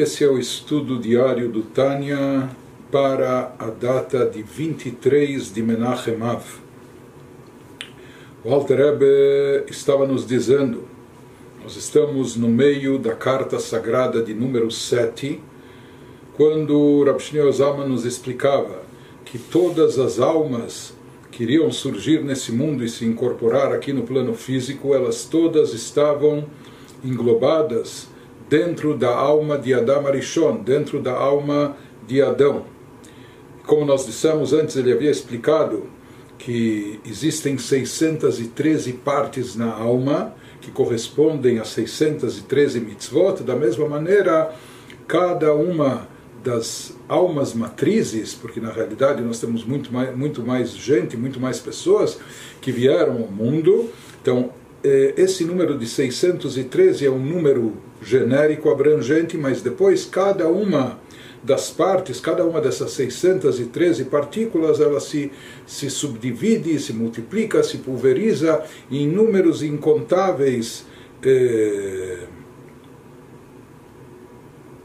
Esse é o estudo diário do Tânia para a data de 23 de Menachem Av. O Alter Rebbe estava nos dizendo, nós estamos no meio da carta sagrada de número 7, quando Rav Shneur Zalman nos explicava que todas as almas que iriam surgir nesse mundo e se incorporar aqui no plano físico, elas todas estavam englobadas dentro da alma de Adam Arishon, dentro da alma de Adão. Como nós dissemos antes, ele havia explicado que existem 613 partes na alma, que correspondem a 613 mitzvot, da mesma maneira, cada uma das almas matrizes, porque na realidade nós temos muito mais, muito mais gente, muito mais pessoas que vieram ao mundo, então esse número de 613 é um número genérico, abrangente, mas depois cada uma das partes, cada uma dessas 613 partículas, ela se, se subdivide, se multiplica, se pulveriza em números incontáveis eh,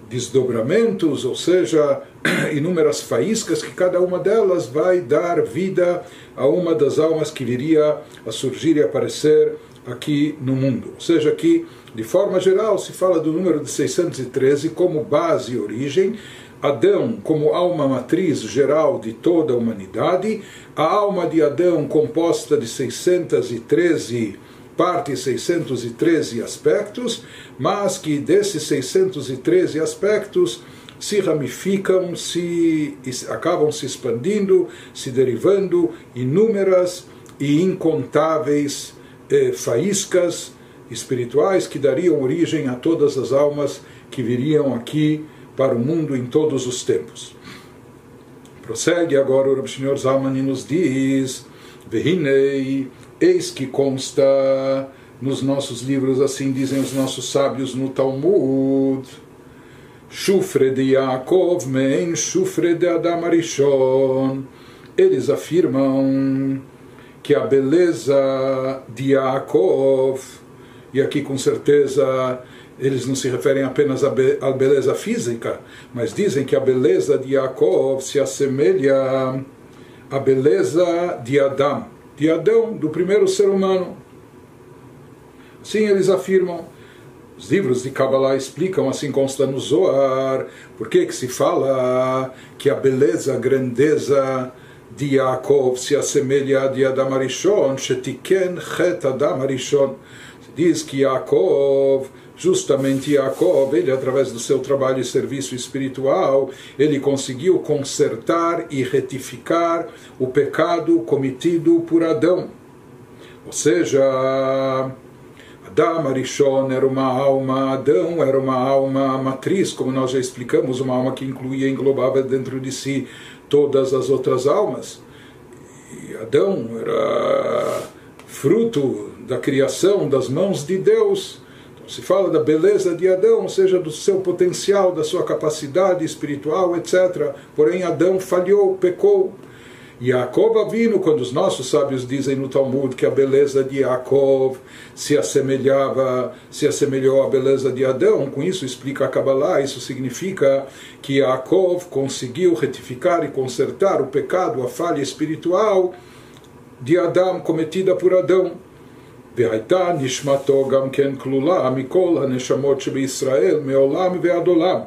desdobramentos, ou seja, inúmeras faíscas, que cada uma delas vai dar vida a uma das almas que viria a surgir e aparecer aqui no mundo. Ou seja, que, de forma geral, se fala do número de 613 como base e origem, Adão como alma matriz geral de toda a humanidade, a alma de Adão composta de 613 partes, 613 aspectos, mas que desses 613 aspectos se ramificam, se acabam se expandindo, se derivando inúmeras e incontáveis faíscas espirituais que dariam origem a todas as almas que viriam aqui para o mundo em todos os tempos. Prossegue agora o Senhor Zalman e nos diz: Vehinei, eis que consta nos nossos livros, assim dizem os nossos sábios no Talmud. Shufre de Yaakov men Shufre de Adam Arishon. Eles afirmam que a beleza de Yaakov, e aqui com certeza eles não se referem apenas à beleza física, mas dizem que a beleza de Yaakov se assemelha à beleza de Adão, de Adão, do primeiro ser humano. Sim, eles afirmam. Os livros de Kabbalah explicam, assim consta no Zohar, por que se fala que a beleza, a grandeza de Yaakov se assemelha a de Adam Arishon, Shetiken Chet Adam Arishon. Diz que Yaakov justamente Jacob, ele através do seu trabalho e serviço espiritual, ele conseguiu consertar e retificar o pecado cometido por Adão. Ou seja, Adam Arishon era uma alma, Adão era uma alma matriz, como nós já explicamos, uma alma que incluía, englobava dentro de si todas as outras almas. E Adão era fruto da criação das mãos de Deus se fala da beleza de Adão, ou seja, do seu potencial, da sua capacidade espiritual, etc. Porém, Adão falhou, pecou. Yaakov vindo, quando os nossos sábios dizem no Talmud que a beleza de Yaakov se assemelhava, se assemelhou à beleza de Adão, com isso explica a Kabbalah, isso significa que Yaakov conseguiu retificar e consertar o pecado, a falha espiritual de Adão cometida por Adão. והייתה נשמתו גם כן כלולה מכל הנשמות שבישראל מעולם ועד עולם.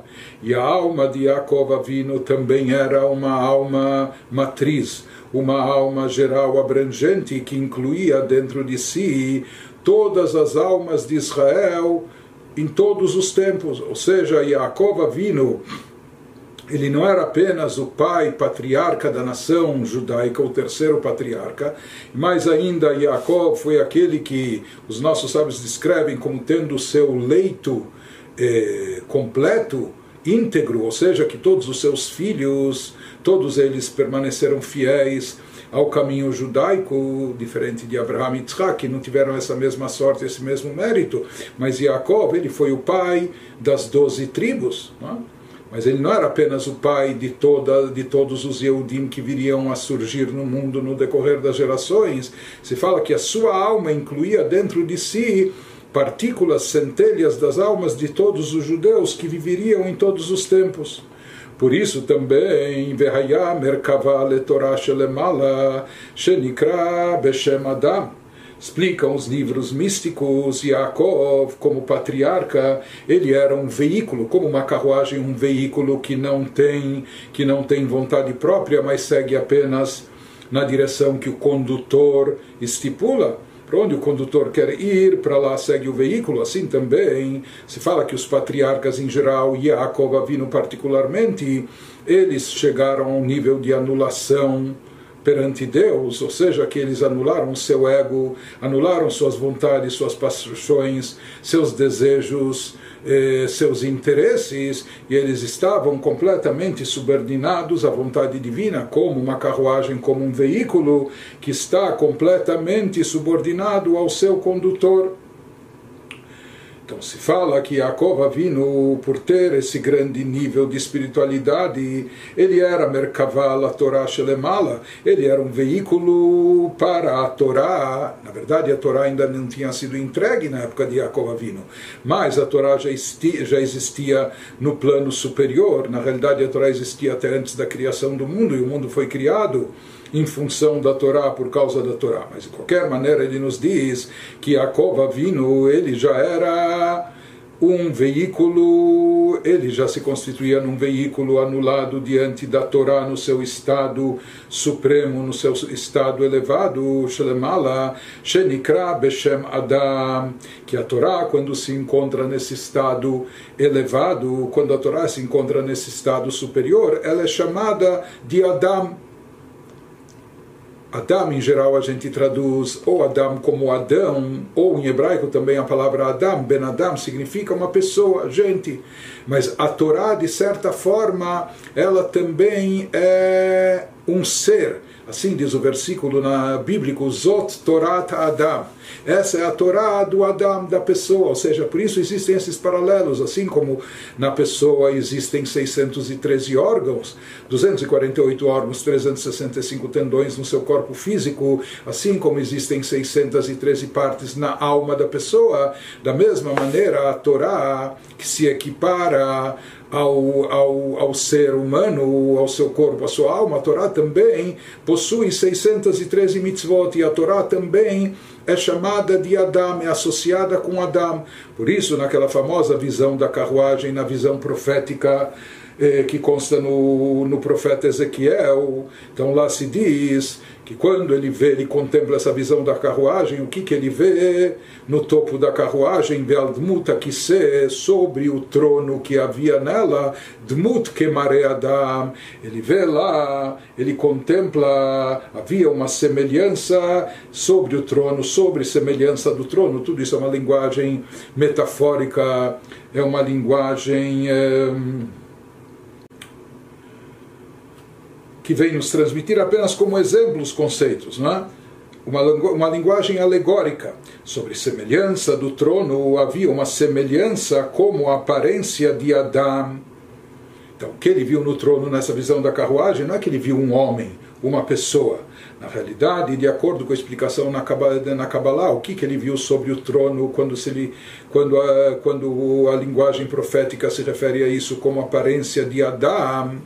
E a alma de Jacob Avino também era uma alma matriz, uma alma geral abrangente que incluía dentro de si todas as almas de Israel em todos os tempos. Ou seja, Jacob Avino ele não era apenas o pai patriarca da nação judaica, o terceiro patriarca, mas ainda Jacob foi aquele que os nossos sábios descrevem como tendo o seu leito eh, completo, íntegro, ou seja, que todos os seus filhos, todos eles permaneceram fiéis ao caminho judaico, diferente de Abraham e Yitzhak, que não tiveram essa mesma sorte, esse mesmo mérito, mas Jacob, ele foi o pai das doze tribos. Não é? Mas ele não era apenas o pai de, toda, de todos os Yehudim que viriam a surgir no mundo no decorrer das gerações. Se fala que a sua alma incluía dentro de si partículas, centelhas das almas de todos os judeus que viveriam em todos os tempos. Por isso também, Vehaya Merkava Letorah Shelemala, Shenikra Beshem Adam. Explicam os livros místicos, Yaakov, como patriarca, ele era um veículo, como uma carruagem, um veículo que não tem, que não tem vontade própria, mas segue apenas na direção que o condutor estipula para onde o condutor quer ir, para lá segue o veículo. Assim também se fala que os patriarcas em geral, Yaakov Avino particularmente, eles chegaram a um nível de anulação perante Deus, ou seja, que eles anularam seu ego, anularam suas vontades, suas paixões, seus desejos, eh, seus interesses, e eles estavam completamente subordinados à vontade divina, como uma carruagem, como um veículo que está completamente subordinado ao seu condutor. Então se fala que Yaakov vindo por ter esse grande nível de espiritualidade, ele era Merkavala Torah Shelemala, ele era um veículo para a Torá. Na verdade, a Torá ainda não tinha sido entregue na época de Yaakov vindo, mas a Torá já existia, já existia no plano superior. Na realidade, a Torá existia até antes da criação do mundo, e o mundo foi criado em função da Torá, por causa da Torá. Mas de qualquer maneira ele nos diz que Yaakov Avinu, ele já era um veículo, ele já se constituía num veículo anulado diante da Torá no seu estado supremo, no seu estado elevado, Shelemala, Shenikra Beshem Adam, que a Torá, quando se encontra nesse estado elevado, quando a Torá se encontra nesse estado superior, ela é chamada de Adam, Adam, em geral, a gente traduz ou Adam como Adão, ou em hebraico também a palavra Adam, Ben Adam, significa uma pessoa, gente. Mas a Torá, de certa forma, ela também é um ser Assim diz o versículo na bíblico, Zot Torat Adam. Essa é a Torá do Adam, da pessoa, ou seja, por isso existem esses paralelos, assim como na pessoa existem 613 órgãos, 248 órgãos, 365 tendões no seu corpo físico, assim como existem 613 partes na alma da pessoa, da mesma maneira a Torá, que se equipara ao, ao, ao ser humano, ao seu corpo, à sua alma, a Torá também possui 613 mitzvot e a Torá também é chamada de Adam, é associada com Adam. Por isso, naquela famosa visão da carruagem, na visão profética eh, que consta no, no profeta Ezequiel, então lá se diz que quando ele vê, ele contempla essa visão da carruagem, o que, que ele vê? No topo da carruagem, Bealdmuta se sobre o trono que havia nela, Dmut Kemare Adam, ele vê lá, ele contempla, havia uma semelhança sobre o trono, sobre semelhança do trono, tudo isso é uma linguagem metafórica, é uma linguagem. É, que vem nos transmitir apenas como exemplos conceitos, não é? Uma, uma linguagem alegórica. Sobre semelhança do trono, havia uma semelhança como a aparência de Adão. Então, o que ele viu no trono nessa visão da carruagem não é que ele viu um homem, uma pessoa. Na realidade, de acordo com a explicação na Kabbalah, o que, que ele viu sobre o trono quando, se ele, quando, a, quando a linguagem profética se refere a isso como aparência de Adão,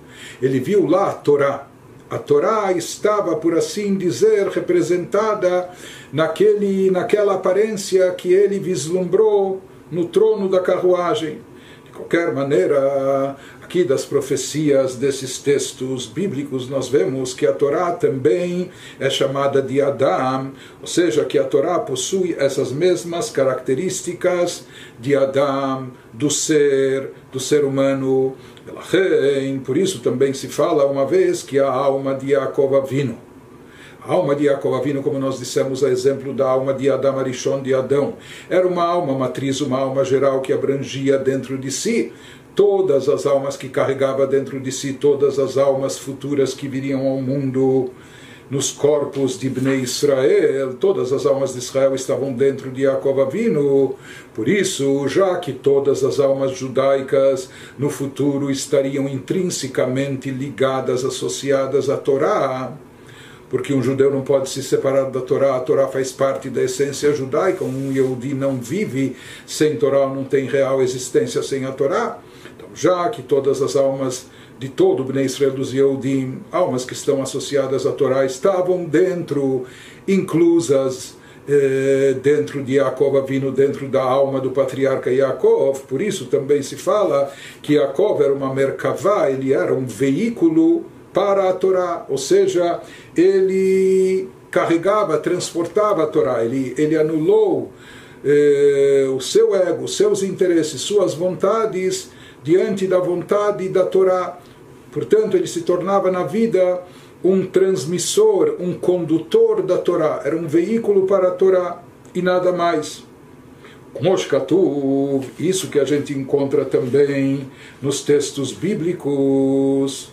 ele viu lá a Torá a Torá estava, por assim dizer, representada naquele, naquela aparência que ele vislumbrou no trono da carruagem. De qualquer maneira, aqui das profecias desses textos bíblicos, nós vemos que a Torá também é chamada de Adam, ou seja, que a Torá possui essas mesmas características de Adam, do ser, do ser humano. Por isso também se fala uma vez que a alma de Yaakov Avino, a alma de Yaakov Avino, como nós dissemos, a exemplo da alma de Adam Arishon de Adão, era uma alma matriz, uma alma geral que abrangia dentro de si todas as almas que carregava dentro de si, todas as almas futuras que viriam ao mundo nos corpos de Bnei Israel, todas as almas de Israel estavam dentro de Yaakov Avinu. Por isso, já que todas as almas judaicas no futuro estariam intrinsecamente ligadas, associadas à Torá, porque um judeu não pode se separar da Torá, a Torá faz parte da essência judaica, um Yehudi não vive sem Torá, não tem real existência sem a Torá. Já que todas as almas de todo o Bnei Israel dos Yehudim, almas que estão associadas à Torá, estavam dentro, inclusas eh, dentro de Yaakov vindo dentro da alma do patriarca Yaakov, por isso também se fala que Yaakov era uma merkavá, ele era um veículo para a Torá, ou seja, ele carregava, transportava a Torá, ele, ele anulou eh, o seu ego, seus interesses, suas vontades diante da vontade da Torá. Portanto, ele se tornava na vida um transmissor, um condutor da Torá, era um veículo para a Torá e nada mais. Moshkatuv, isso que a gente encontra também nos textos bíblicos.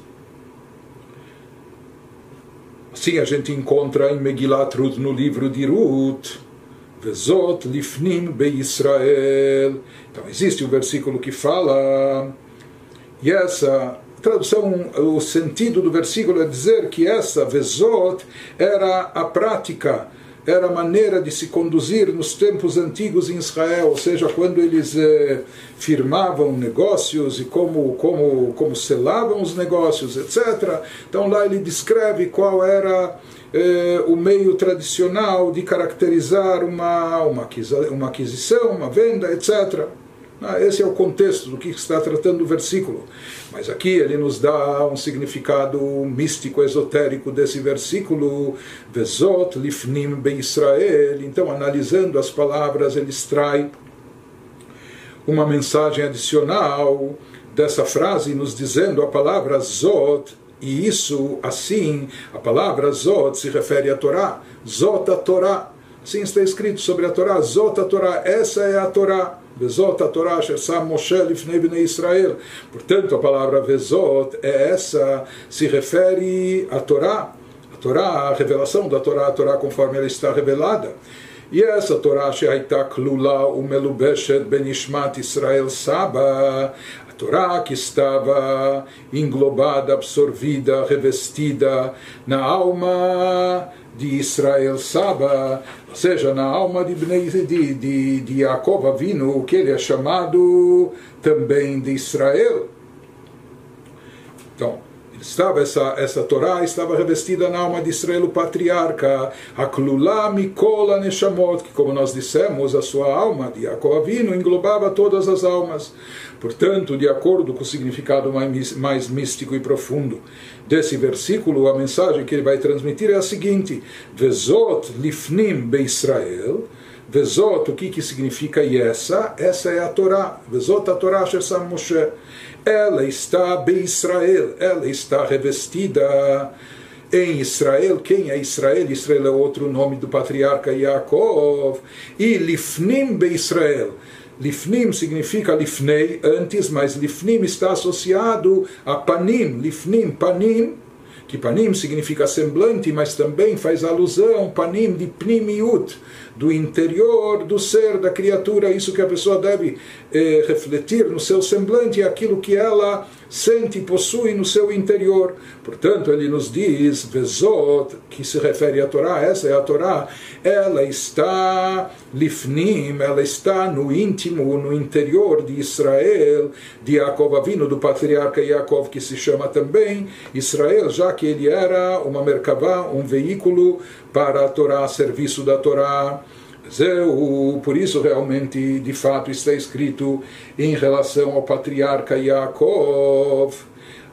Assim a gente encontra em Megilat Ruth, no livro de Ruth, Vezot lifnim be Israel. Então existe o um versículo que fala, e essa tradução, o sentido do versículo é dizer que essa Vezot era a prática, era a maneira de se conduzir nos tempos antigos em Israel, ou seja, quando eles eh, firmavam negócios e como, como, como selavam os negócios, etc. Então lá ele descreve qual era eh, o meio tradicional de caracterizar uma, uma aquisição, uma venda, etc. Ah, esse é o contexto do que está tratando o versículo. Mas aqui ele nos dá um significado místico, esotérico desse versículo. Vezot lifnim be Israel. Então, analisando as palavras, ele extrai uma mensagem adicional dessa frase, nos dizendo a palavra Zot. E isso, assim, a palavra Zot se refere à Torá. Zot a Torá. Assim está escrito sobre a Torá. Zot a Torá. Essa é a Torá. Vezot a Torá Shesam Moshe Lifnei Bnei Israel. Portanto, a palavra Vezot é essa, se refere à Torá. A Torá, a revelação da Torá, a Torá conforme ela está revelada. E essa Torá שהייתה כלולה ומלובשת בנשמת Israel Saba, a Torá que estava englobada, absorvida, revestida na alma de Israel Saba, ou seja, na alma de, de, de, de Yaakov Avinu, que ele é chamado também de Israel. Então, estava essa, essa Torá estava revestida na alma de Israel, o patriarca, Aklula Mikola Neshamot, que como nós dissemos, a sua alma de Yaakov Avinu englobava todas as almas. Portanto, de acordo com o significado mais, mais místico e profundo desse versículo, a mensagem que ele vai transmitir é a seguinte: Vezot lifnim be Israel. Vezot, o que, que significa e essa? Essa é a Torá. Vezot a Torá Shersam Moshe. Ela está bem Israel, ela está revestida em Israel. Quem é Israel? Israel é outro nome do patriarca Yaakov. E Lifnim be Israel Lifnim significa lifnei, antes, mas lifnim está associado a panim. Lifnim, panim, que panim significa semblante, mas também faz alusão, panim de pnimiut, do interior do ser, da criatura, isso que a pessoa deve eh, refletir no seu semblante, aquilo que ela sente e possui no seu interior. Portanto, ele nos diz, Vezot, que se refere à Torá, essa é a Torá, ela está lifnim, ela está no íntimo, no interior de Israel, de Yaakov Avino, do patriarca Yaakov, que se chama também Israel, já que ele era uma merkavá, um veículo para a Torá, serviço da Torá. Por isso, realmente, de fato, está escrito em relação ao patriarca Yaakov.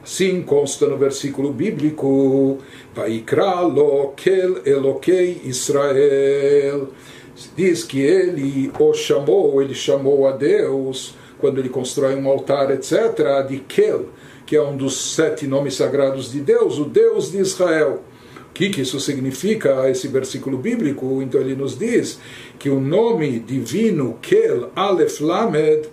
Assim consta no versículo bíblico: Vaikra lo Elokei Israel. Diz que ele o chamou, ele chamou a Deus, quando ele constrói um altar, etc., de Kel, que é um dos sete nomes sagrados de Deus, o Deus de Israel que, que isso significa, esse versículo bíblico? Então ele nos diz que o nome divino, Kel Aleph Lamed,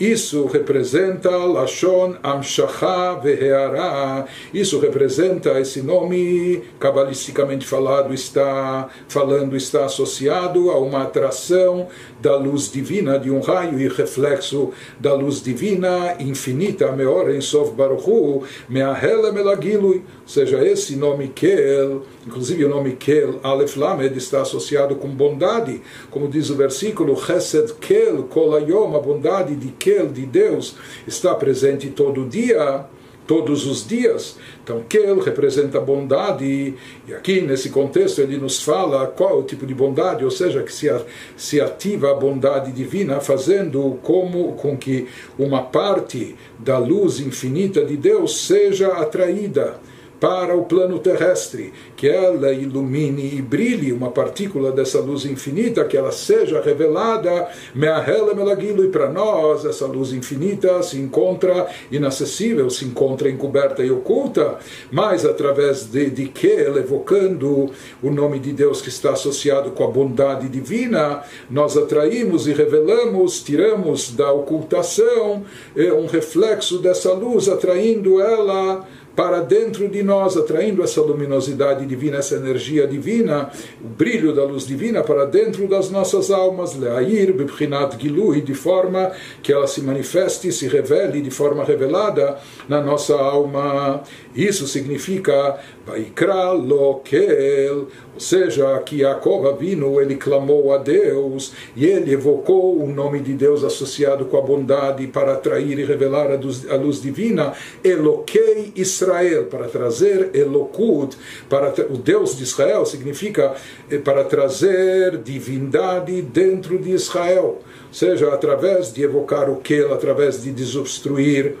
isso representa Lashon Amshacha Veheara. Isso representa esse nome, cabalisticamente falado, está falando, está associado a uma atração da luz divina, de um raio e reflexo da luz divina infinita, Meor em Sof Baruchu, Meahele Melagilui. Seja, esse nome Kel Inclusive o nome Kel, Aleph Lamed, está associado com bondade, como diz o versículo, Chesed Kel Kolayom, a bondade de Kel, de Deus, está presente todo dia todos os dias. Então, Kel representa bondade, e aqui nesse contexto ele nos fala qual o tipo de bondade, ou seja, que se, se ativa a bondade divina, fazendo como com que uma parte da luz infinita de Deus seja atraída para o plano terrestre, que ela ilumine e brilhe uma partícula dessa luz infinita, que ela seja revelada, me'ahela melagilo, e para nós essa luz infinita se encontra inacessível, se encontra encoberta e oculta, mas através de, de que, evocando o nome de Deus que está associado com a bondade divina, nós atraímos e revelamos, tiramos da ocultação eh, um reflexo dessa luz, atraindo ela para dentro de nós, atraindo essa luminosidade divina, essa energia divina, o brilho da luz divina para dentro das nossas almas, leair, bibchinat gilui, de forma que ela se manifeste se revele de forma revelada na nossa alma. Isso significa Vaikra Lokel, ou seja, que Jacob Avinu, ele clamou a Deus e ele evocou o nome de Deus associado com a bondade para atrair e revelar a luz divina, Eloquei Israel, para trazer Elokut, para o Deus de Israel, significa eh, para trazer divindade dentro de Israel, seja através de evocar o Kel, através de desobstruir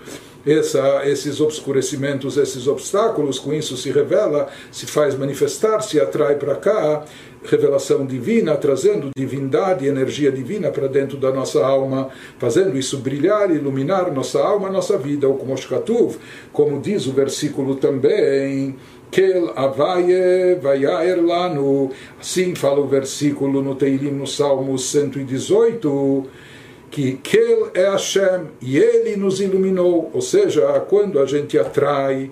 essa, esses obscurecimentos, esses obstáculos, com isso se revela, se faz manifestar, se atrai para cá revelação divina, trazendo divindade, energia divina para dentro da nossa alma, fazendo isso brilhar, iluminar nossa alma, nossa vida, ou como Shkatuv, como diz o versículo também, Kel Avaye Vayaer Lanu, assim fala o versículo no Teilim, no Salmo 118, que Kel é Hashem e ele nos iluminou, ou seja, quando a gente atrai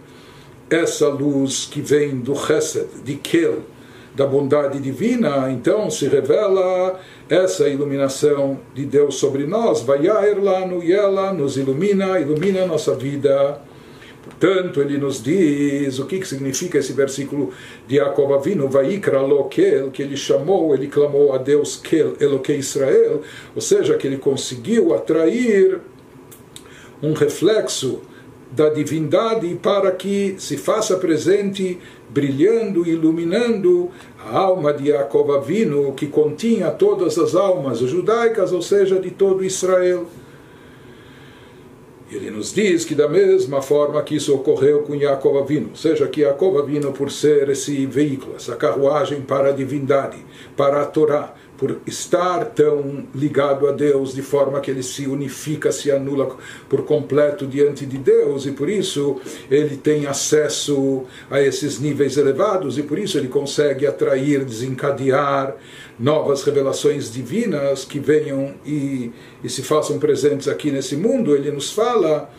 essa luz que vem do Chesed, de Kel, da bondade divina, então se revela essa iluminação de Deus sobre nós, vai lá no e ela nos ilumina, ilumina a nossa vida. Portanto, ele nos diz o que, que significa esse versículo de Jacob Avinu, Vaikra Lokel, que ele chamou, ele clamou a Deus Kel, Israel, ou seja, que ele conseguiu atrair um reflexo da divindade para que se faça presente, brilhando, iluminando a alma de Jacob Avinu, que continha todas as almas judaicas, ou seja, de todo Israel. Ele nos diz que da mesma forma que isso ocorreu com Yaakov Avinu, seja que Yaakov Avinu, por ser esse veículo, essa carruagem para a divindade, para a Torá, por estar tão ligado a Deus de forma que ele se unifica, se anula por completo diante de Deus e por isso ele tem acesso a esses níveis elevados e por isso ele consegue atrair, desencadear novas revelações divinas que venham e, e se façam presentes aqui nesse mundo. Ele nos fala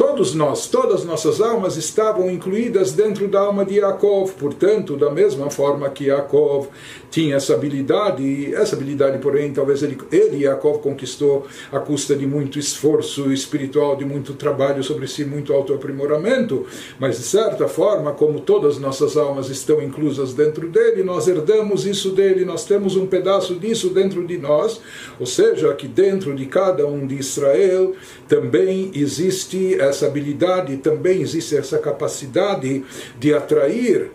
Todos nós, todas nossas almas estavam incluídas dentro da alma de Yaakov. Portanto, da mesma forma que Yaakov tinha essa habilidade, essa habilidade, porém, talvez ele, ele Yaakov conquistou à custa de muito esforço espiritual, de muito trabalho sobre si, muito autoaprimoramento, mas de certa forma, como todas nossas almas estão inclusas dentro dele, nós herdamos isso dele, nós temos um pedaço disso dentro de nós, ou seja, que dentro de cada um de Israel também existe essa habilidade, também existe essa capacidade de atrair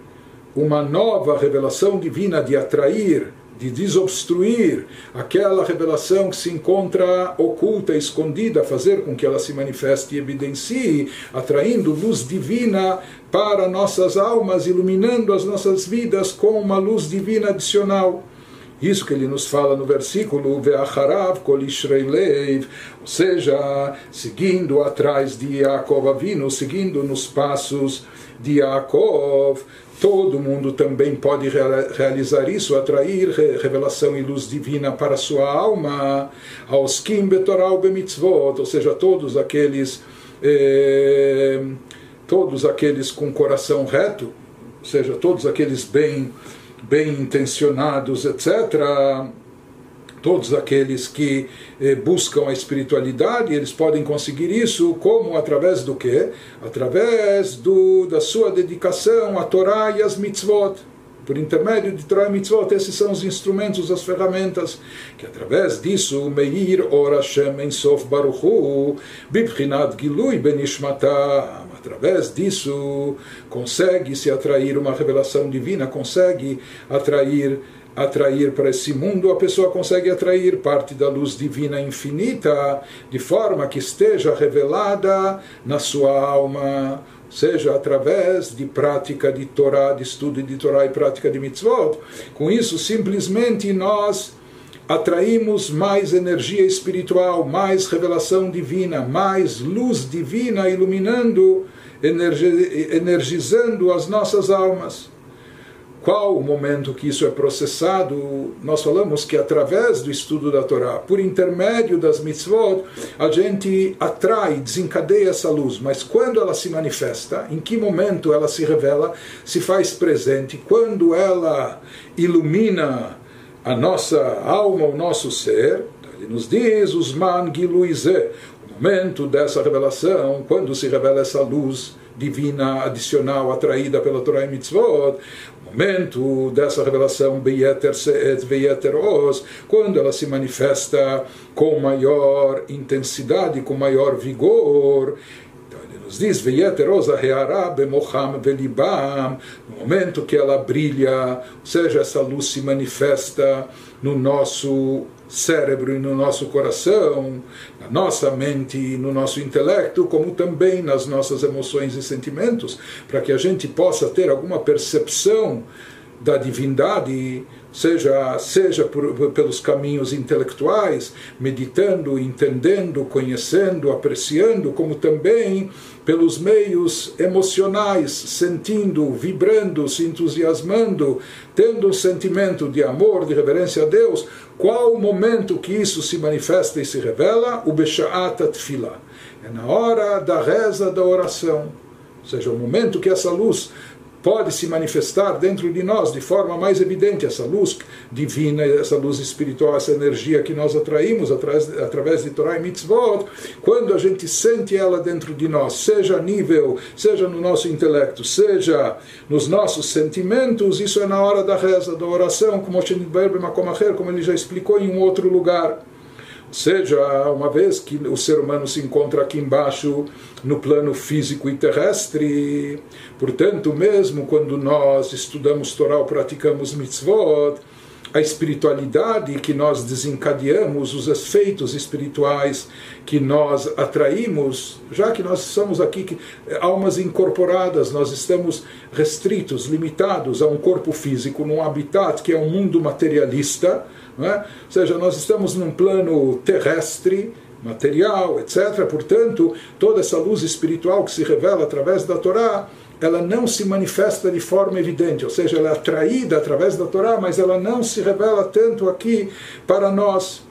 uma nova revelação divina, de atrair, de desobstruir aquela revelação que se encontra oculta, escondida, fazer com que ela se manifeste e evidencie, atraindo luz divina para nossas almas, iluminando as nossas vidas com uma luz divina adicional. Isso que ele nos fala no versículo Ve'acharav kol ou seja, seguindo atrás de Yaakov Avinu, seguindo nos passos de Yaakov, todo mundo também pode realizar isso, atrair revelação e luz divina para sua alma, aos Kim Betoral Bemitzvot, ou seja, todos aqueles eh, todos aqueles com coração reto, ou seja, todos aqueles bem bem intencionados, etc., todos aqueles que eh, buscam a espiritualidade, eles podem conseguir isso como através do quê? Através do, da sua dedicação à Torá e às mitzvot. por intermédio de Torah e Mitzvot, esses são os instrumentos, as ferramentas, que através disso, Meir Ora Shem Ensof Baruchu, Bibchinat Gilui Benishmatam, através disso, consegue se atrair uma revelação divina, consegue atrair atrair para esse mundo, a pessoa consegue atrair parte da luz divina infinita, de forma que esteja revelada na sua alma, seja através de prática de Torá, de estudo de Torá e prática de mitzvot. Com isso, simplesmente nós atraímos mais energia espiritual, mais revelação divina, mais luz divina iluminando, energizando as nossas almas. Qual o momento que isso é processado, nós falamos que através do estudo da Torá, por intermédio das mitzvot, a gente atrai, desencadeia essa luz, mas quando ela se manifesta, em que momento ela se revela, se faz presente, quando ela ilumina a nossa alma, o nosso ser, ele nos diz, Usman Giluize, o momento dessa revelação, quando se revela essa luz divina adicional atraída pela Torá e Mitzvot, momento dessa revelação Beyeter quando ela se manifesta com maior intensidade, com maior vigor. Então nos diz, Velibam, no momento que ela brilha, ou seja, essa luz se manifesta no nosso cérebro e no nosso coração, na nossa mente e no nosso intelecto, como também nas nossas emoções e sentimentos, para que a gente possa ter alguma percepção da divindade, seja, seja por, pelos caminhos intelectuais, meditando, entendendo, conhecendo, apreciando, como também pelos meios emocionais, sentindo, vibrando, se entusiasmando, tendo um sentimento de amor, de reverência a Deus, qual o momento que isso se manifesta e se revela? O Besha'at Tfilah. É na hora da reza da oração. Ou seja, o momento que essa luz pode se manifestar dentro de nós de forma mais evidente, essa luz divina, essa luz espiritual, essa energia que nós atraímos através, através de Torah e Mitzvot, quando a gente sente ela dentro de nós, seja a nível, seja no nosso intelecto, seja nos nossos sentimentos, isso é na hora da reza, da oração, como ele já explicou em um outro lugar seja, uma vez que o ser humano se encontra aqui embaixo no plano físico e terrestre, portanto, mesmo quando nós estudamos Torá ou praticamos mitzvot, a espiritualidade que nós desencadeamos, os efeitos espirituais que nós atraímos, já que nós somos aqui almas incorporadas, nós estamos restritos, limitados a um corpo físico, num habitat que é um mundo materialista, é? Ou seja, nós estamos num plano terrestre, material, etc. Portanto, toda essa luz espiritual que se revela através da Torá, ela não se manifesta de forma evidente, ou seja, ela é atraída através da Torá, mas ela não se revela tanto aqui para nós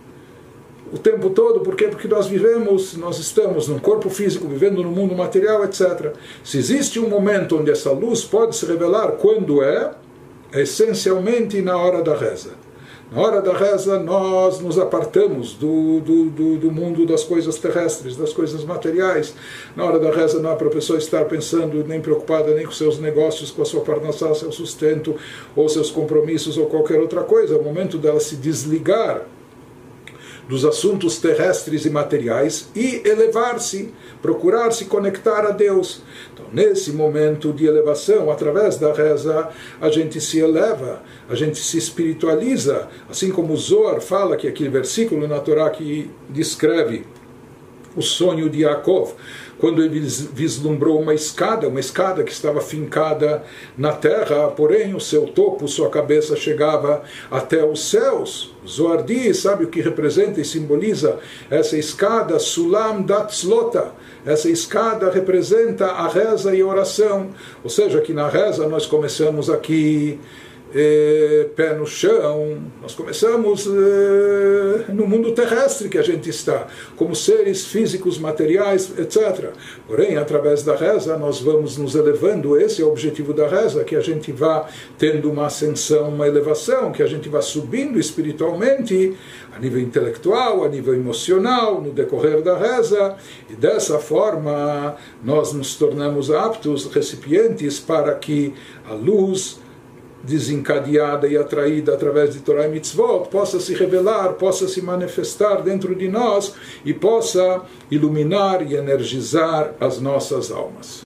o tempo todo, por quê? Porque nós vivemos, nós estamos num corpo físico, vivendo no mundo material, etc. Se existe um momento onde essa luz pode se revelar, quando é? É essencialmente na hora da reza. Na hora da reza, nós nos apartamos do, do, do, do, mundo das coisas terrestres, das coisas materiais. Na hora da reza, não é para a pessoa estar pensando, nem preocupada nem com seus negócios, com a sua parnassá, seu sustento, ou seus compromissos, ou qualquer outra coisa. É o momento dela se desligar dos assuntos terrestres e materiais e elevar-se, procurar se conectar a Deus. Então, nesse momento de elevação, através da reza, a gente se eleva, a gente se espiritualiza, assim como Zohar fala que aquele versículo na Torá que descreve o sonho de Yaakov, quando ele vislumbrou uma escada, uma escada que estava fincada na terra, porém o seu topo, sua cabeça chegava até os céus. Zohar diz, sabe o que representa e simboliza essa escada? Sulam Datzlota. Essa escada representa a reza e a oração. Ou seja, que na reza nós começamos aqui eh, pé no chão, nós começamos eh, no mundo terrestre que a gente está, como seres físicos, materiais, etc. Porém, através da reza, nós vamos nos elevando, esse é o objetivo da reza, que a gente vá tendo uma ascensão, uma elevação, que a gente vá subindo espiritualmente, a nível intelectual, a nível emocional, no decorrer da reza, e dessa forma nós nos tornamos aptos, recipientes para que a luz desencadeada e atraída através de Torah e Mitzvot, possa se revelar, possa se manifestar dentro de nós e possa iluminar e energizar as nossas almas.